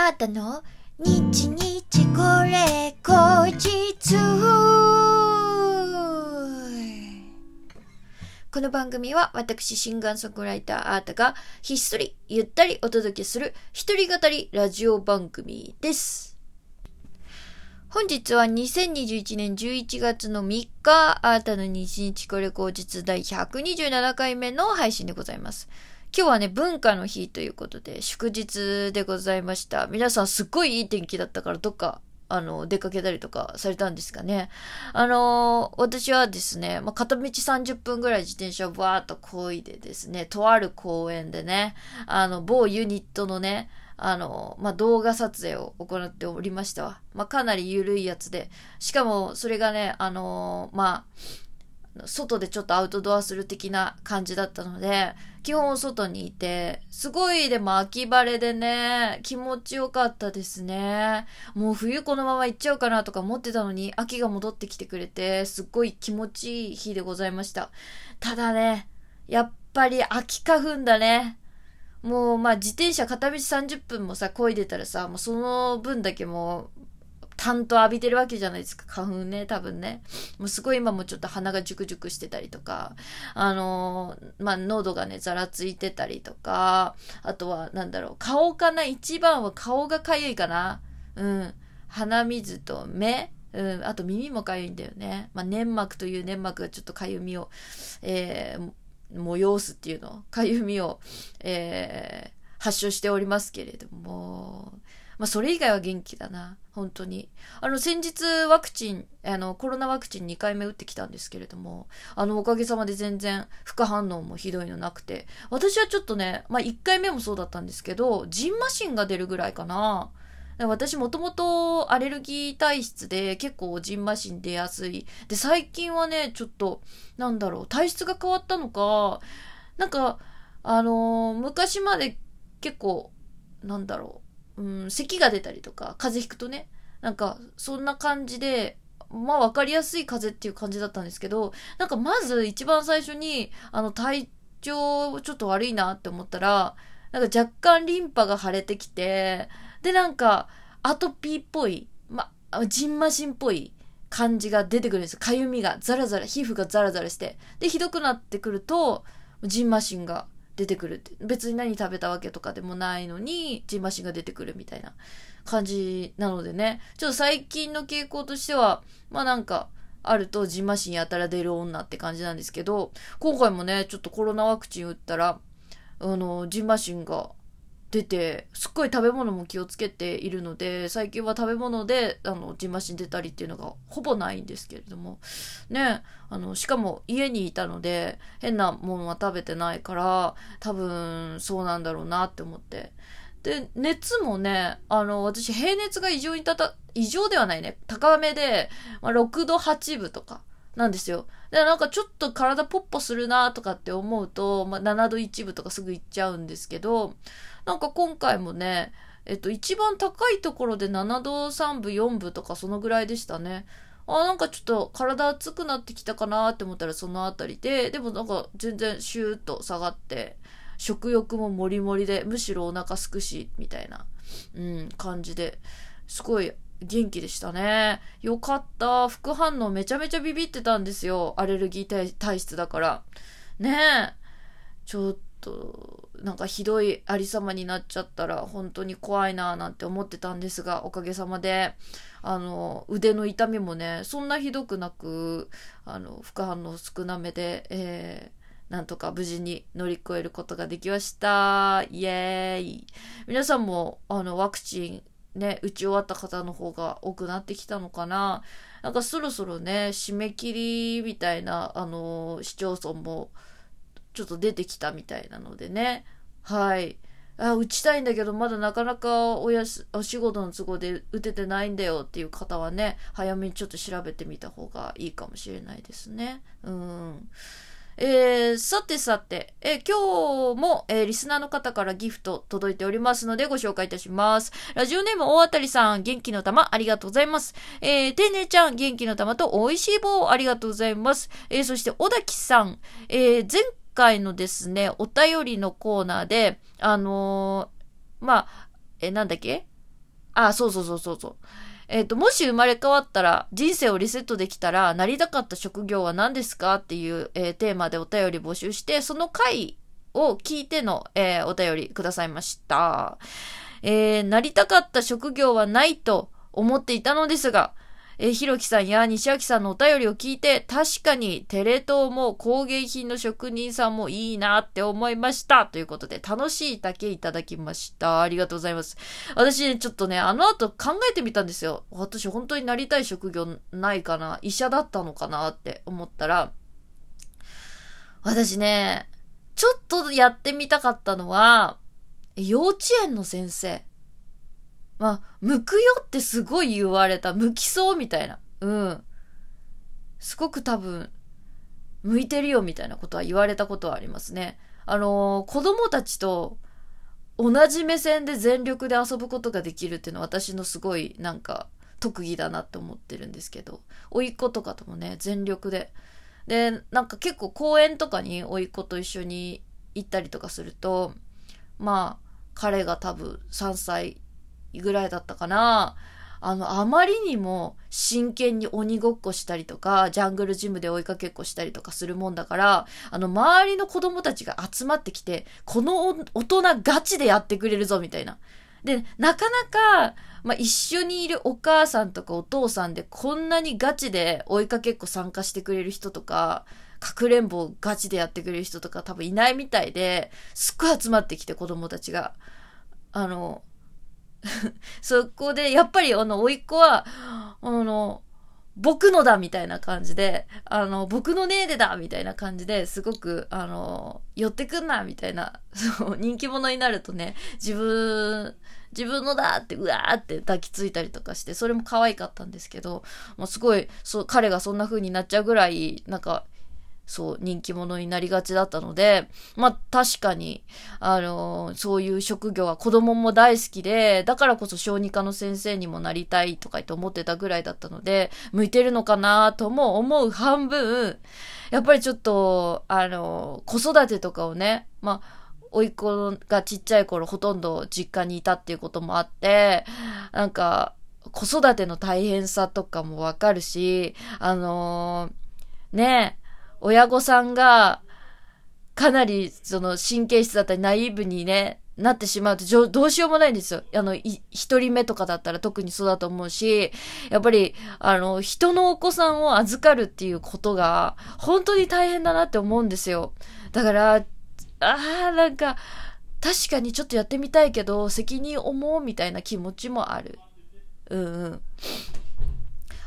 あーたの？日日これ後日この番組は私シンガーソングライターアータがひっそりゆったりお届けする一人語りラジオ番組です。本日は2021年11月の3日、アータの日日これ後日第127回目の配信でございます。今日はね、文化の日ということで、祝日でございました。皆さんすっごいいい天気だったから、どっか、あの、出かけたりとかされたんですかね。あの私はですね、まあ、片道30分ぐらい自転車をバーっと漕いでですね、とある公園でね、あの、某ユニットのね、あの、まあ、動画撮影を行っておりましたわ。まあ、かなり緩いやつで、しかもそれがね、あのまあ、外でちょっとアウトドアする的な感じだったので、基本外にいて、すごいでも秋晴れでね、気持ちよかったですね。もう冬このまま行っちゃうかなとか思ってたのに、秋が戻ってきてくれて、すっごい気持ちいい日でございました。ただね、やっぱり秋花粉だね。もうまあ自転車片道30分もさ、漕いでたらさ、もうその分だけもう、担当浴びてるわけじゃないですか。花粉ね、多分ね。もうすごい今もちょっと鼻がジュクジュクしてたりとか、あのー、まあ、喉がね、ざらついてたりとか、あとは、なんだろう、顔かな？一番は顔がかゆいかなうん。鼻水と目うん。あと耳もかゆいんだよね。まあ、粘膜という粘膜がちょっとかゆみを、えー、催すっていうのかゆみを、えー、発症しておりますけれども、まあ、それ以外は元気だな。本当に。あの、先日ワクチン、あの、コロナワクチン2回目打ってきたんですけれども、あの、おかげさまで全然副反応もひどいのなくて、私はちょっとね、まあ、1回目もそうだったんですけど、ジンマシンが出るぐらいかな。私もともとアレルギー体質で結構ジンマシン出やすい。で、最近はね、ちょっと、なんだろう、体質が変わったのか、なんか、あのー、昔まで結構、なんだろう、うん、咳が出たりとか、風邪ひくとね、なんか、そんな感じで、まあ、わかりやすい風邪っていう感じだったんですけど、なんか、まず一番最初に、あの、体調ちょっと悪いなって思ったら、なんか若干リンパが腫れてきて、で、なんか、アトピーっぽい、ま、ジンマシンっぽい感じが出てくるんですかゆみが、ザラザラ、皮膚がザラザラして。で、ひどくなってくると、ジンマシンが出てくるって。別に何食べたわけとかでもないのに、ジンマシンが出てくるみたいな感じなのでね。ちょっと最近の傾向としては、まあなんか、あるとジンマシンやたら出る女って感じなんですけど、今回もね、ちょっとコロナワクチン打ったら、あの、ジンマシンが出て、すっごい食べ物も気をつけているので、最近は食べ物で、あの、ジンマシン出たりっていうのがほぼないんですけれども、ね、あの、しかも家にいたので、変なものは食べてないから、多分そうなんだろうなって思って。で、熱もね、あの、私、平熱が異常にたた、異常ではないね。高めで、まあ、6度8分とか。なんですよ。で、なんかちょっと体ポッポするなとかって思うと、まあ、7度1分とかすぐ行っちゃうんですけど、なんか今回もね、えっと、一番高いところで7度3分4分とかそのぐらいでしたね。あ、なんかちょっと体熱くなってきたかなって思ったらそのあたりで、でもなんか全然シューッと下がって、食欲ももりもりで、むしろお腹すくし、みたいな、うん、感じで、すごい元気でしたね。よかった。副反応めちゃめちゃビビってたんですよ。アレルギー体質だから。ねえ。ちょっと、なんかひどいありさまになっちゃったら本当に怖いなぁなんて思ってたんですが、おかげさまで、あの、腕の痛みもね、そんなひどくなく、あの、副反応少なめで、えー、なんとか無事に乗り越えることができました。イエーイ。皆さんも、あの、ワクチン、ね、打ち終わった方の方が多くなってきたのかな。なんかそろそろね、締め切りみたいな、あの、市町村もちょっと出てきたみたいなのでね。はい。あ、打ちたいんだけど、まだなかなかおやす、お仕事の都合で打ててないんだよっていう方はね、早めにちょっと調べてみた方がいいかもしれないですね。うん。えー、さてさて、えー、今日も、えー、リスナーの方からギフト届いておりますのでご紹介いたします。ラジオネーム大当たりさん、元気の玉ありがとうございます。えー、てねちゃん、元気の玉と美味しい棒ありがとうございます。えー、そして小滝さん、えー、前回のですね、お便りのコーナーで、あのー、まあ、えー、なんだっけ？あ、そうそうそうそうそう。えっ、と、もし生まれ変わったら、人生をリセットできたら、なりたかった職業は何ですか？っていう、えー、テーマでお便り募集して、その回を聞いての、えー、お便りくださいました。えー、なりたかった職業はないと思っていたのですが、えー、ひろきさんや西脇さんのお便りを聞いて、確かにテレ東も工芸品の職人さんもいいなって思いました。ということで、楽しい竹いただきました。ありがとうございます。私ね、ちょっとね、あの後考えてみたんですよ。私本当になりたい職業ないかな医者だったのかなって思ったら、私ね、ちょっとやってみたかったのは、幼稚園の先生。まあ、向くよってすごい言われた。向きそうみたいな。うん。すごく多分、向いてるよみたいなことは言われたことはありますね。あのー、子供たちと同じ目線で全力で遊ぶことができるっていうのは私のすごいなんか特技だなって思ってるんですけど、甥っ子とかともね、全力で。で、なんか結構公園とかに甥っ子と一緒に行ったりとかすると、まあ、彼が多分3歳ぐらいだったかな。あの、あまりにも真剣に鬼ごっこしたりとか、ジャングルジムで追いかけっこしたりとかするもんだから、あの、周りの子供たちが集まってきて、この大人ガチでやってくれるぞ、みたいな。で、なかなか、まあ、一緒にいるお母さんとかお父さんでこんなにガチで追いかけっこ参加してくれる人とか、かくれんぼをガチでやってくれる人とか多分いないみたいで、すっごい集まってきて子供たちが。あの、そこで、やっぱりあの、甥っ子は、あの、僕のだみたいな感じで、あの、僕のねえでだみたいな感じですごく、あの、寄ってくんなみたいな、そう、人気者になるとね、自分、自分のだって、うわーって抱きついたりとかして、それも可愛かったんですけど、もうすごい、そう、彼がそんな風になっちゃうぐらい、なんか、そう、人気者になりがちだったので、まあ確かに、あのー、そういう職業は子供も大好きで、だからこそ小児科の先生にもなりたいとか言って思ってたぐらいだったので、向いてるのかなとも思う半分、やっぱりちょっと、あのー、子育てとかをね、まあ、甥っ子がちっちゃい頃ほとんど実家にいたっていうこともあって、なんか、子育ての大変さとかもわかるし、あのー、ね親御さんが、かなり、その、神経質だったり、ナイーブにね、なってしまうと、どうしようもないんですよ。あの、一人目とかだったら特にそうだと思うし、やっぱり、あの、人のお子さんを預かるっていうことが、本当に大変だなって思うんですよ。だから、ああ、なんか、確かにちょっとやってみたいけど、責任重うみたいな気持ちもある。うんうん。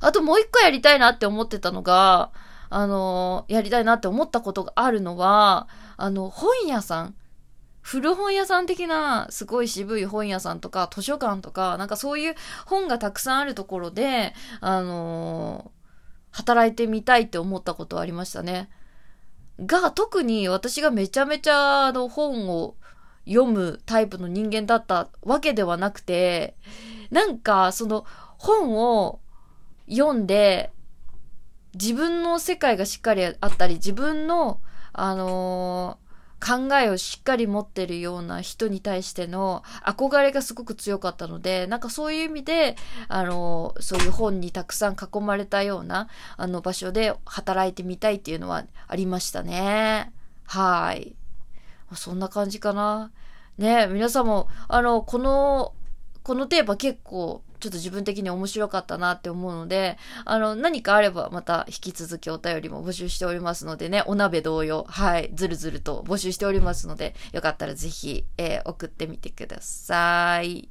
あともう一個やりたいなって思ってたのが、あの、やりたいなって思ったことがあるのは、あの、本屋さん。古本屋さん的な、すごい渋い本屋さんとか、図書館とか、なんかそういう本がたくさんあるところで、あの働いてみたいって思ったことはありましたね。が、特に私がめちゃめちゃあの本を読むタイプの人間だったわけではなくて、なんかその本を読んで、自分の世界がしっかりあったり、自分の、あのー、考えをしっかり持ってるような人に対しての憧れがすごく強かったので、なんかそういう意味で、あのー、そういう本にたくさん囲まれたような、あの場所で働いてみたいっていうのはありましたね。はい。そんな感じかな。ね皆さんも、あの、この、このテーマ結構ちょっと自分的に面白かったなって思うので、あの、何かあればまた引き続きお便りも募集しておりますのでね、お鍋同様、はい、ずるずると募集しておりますので、よかったらぜひ、えー、送ってみてください。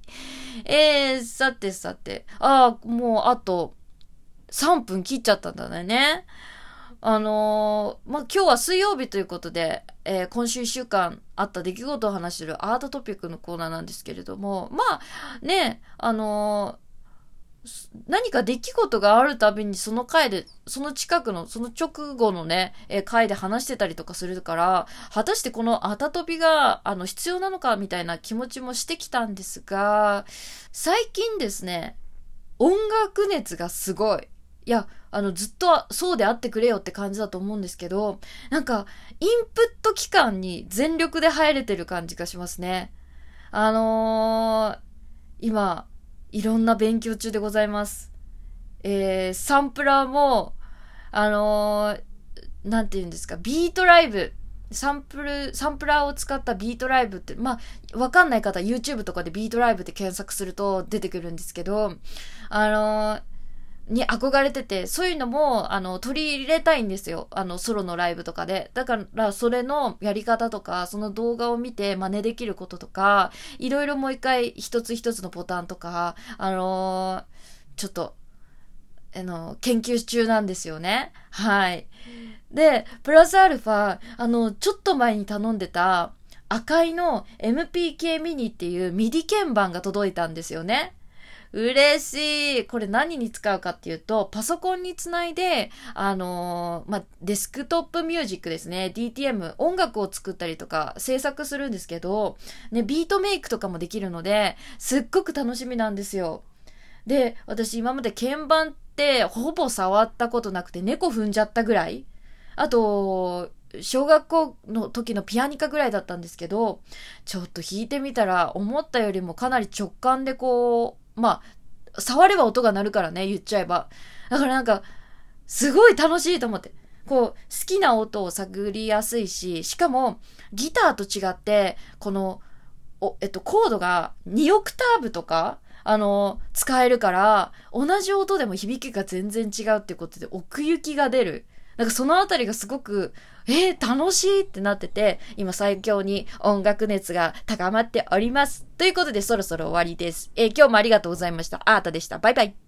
えー、さてさて、ああ、もうあと3分切っちゃったんだね。あのー、まあ、今日は水曜日ということで、えー、今週1週間あった出来事を話してるアートトピックのコーナーなんですけれども、まあ、ね、あのー、何か出来事があるたびにその回で、その近くの、その直後のね、えー、回で話してたりとかするから、果たしてこのアタトピが、あの、必要なのかみたいな気持ちもしてきたんですが、最近ですね、音楽熱がすごい。いや、あの、ずっとそうであってくれよって感じだと思うんですけど、なんか、インプット期間に全力で入れてる感じがしますね。あのー、今、いろんな勉強中でございます。えー、サンプラーも、あのーなんて言うんですか、ビートライブ、サンプル、サンプラーを使ったビートライブって、まあ、わかんない方 YouTube とかでビートライブって検索すると出てくるんですけど、あのーに憧れてて、そういうのも、あの、取り入れたいんですよ。あの、ソロのライブとかで。だから、それのやり方とか、その動画を見て真似できることとか、いろいろもう一回一つ一つのボタンとか、あのーちょっと、あの、研究中なんですよね。はい。で、プラスアルファ、あの、ちょっと前に頼んでた赤いの MPK ミニっていうミディ鍵盤が届いたんですよね。嬉しい。これ何に使うかっていうと、パソコンにつないで、あのーまあ、デスクトップミュージックですね。DTM、音楽を作ったりとか制作するんですけど、ね、ビートメイクとかもできるので、すっごく楽しみなんですよ。で、私今まで鍵盤ってほぼ触ったことなくて猫踏んじゃったぐらいあと、小学校の時のピアニカぐらいだったんですけど、ちょっと弾いてみたら思ったよりもかなり直感でこう、まあ、触れば音が鳴るからね、言っちゃえば。だからなんか、すごい楽しいと思って。こう、好きな音を探りやすいし、しかも、ギターと違って、この、お、えっと、コードが2オクターブとか、あの、使えるから、同じ音でも響きが全然違うってことで奥行きが出る。なんかそのあたりがすごく、えー、楽しいってなってて、今最強に音楽熱が高まっております。ということでそろそろ終わりです。えー今日もありがとうございました。あーたでした。バイバイ。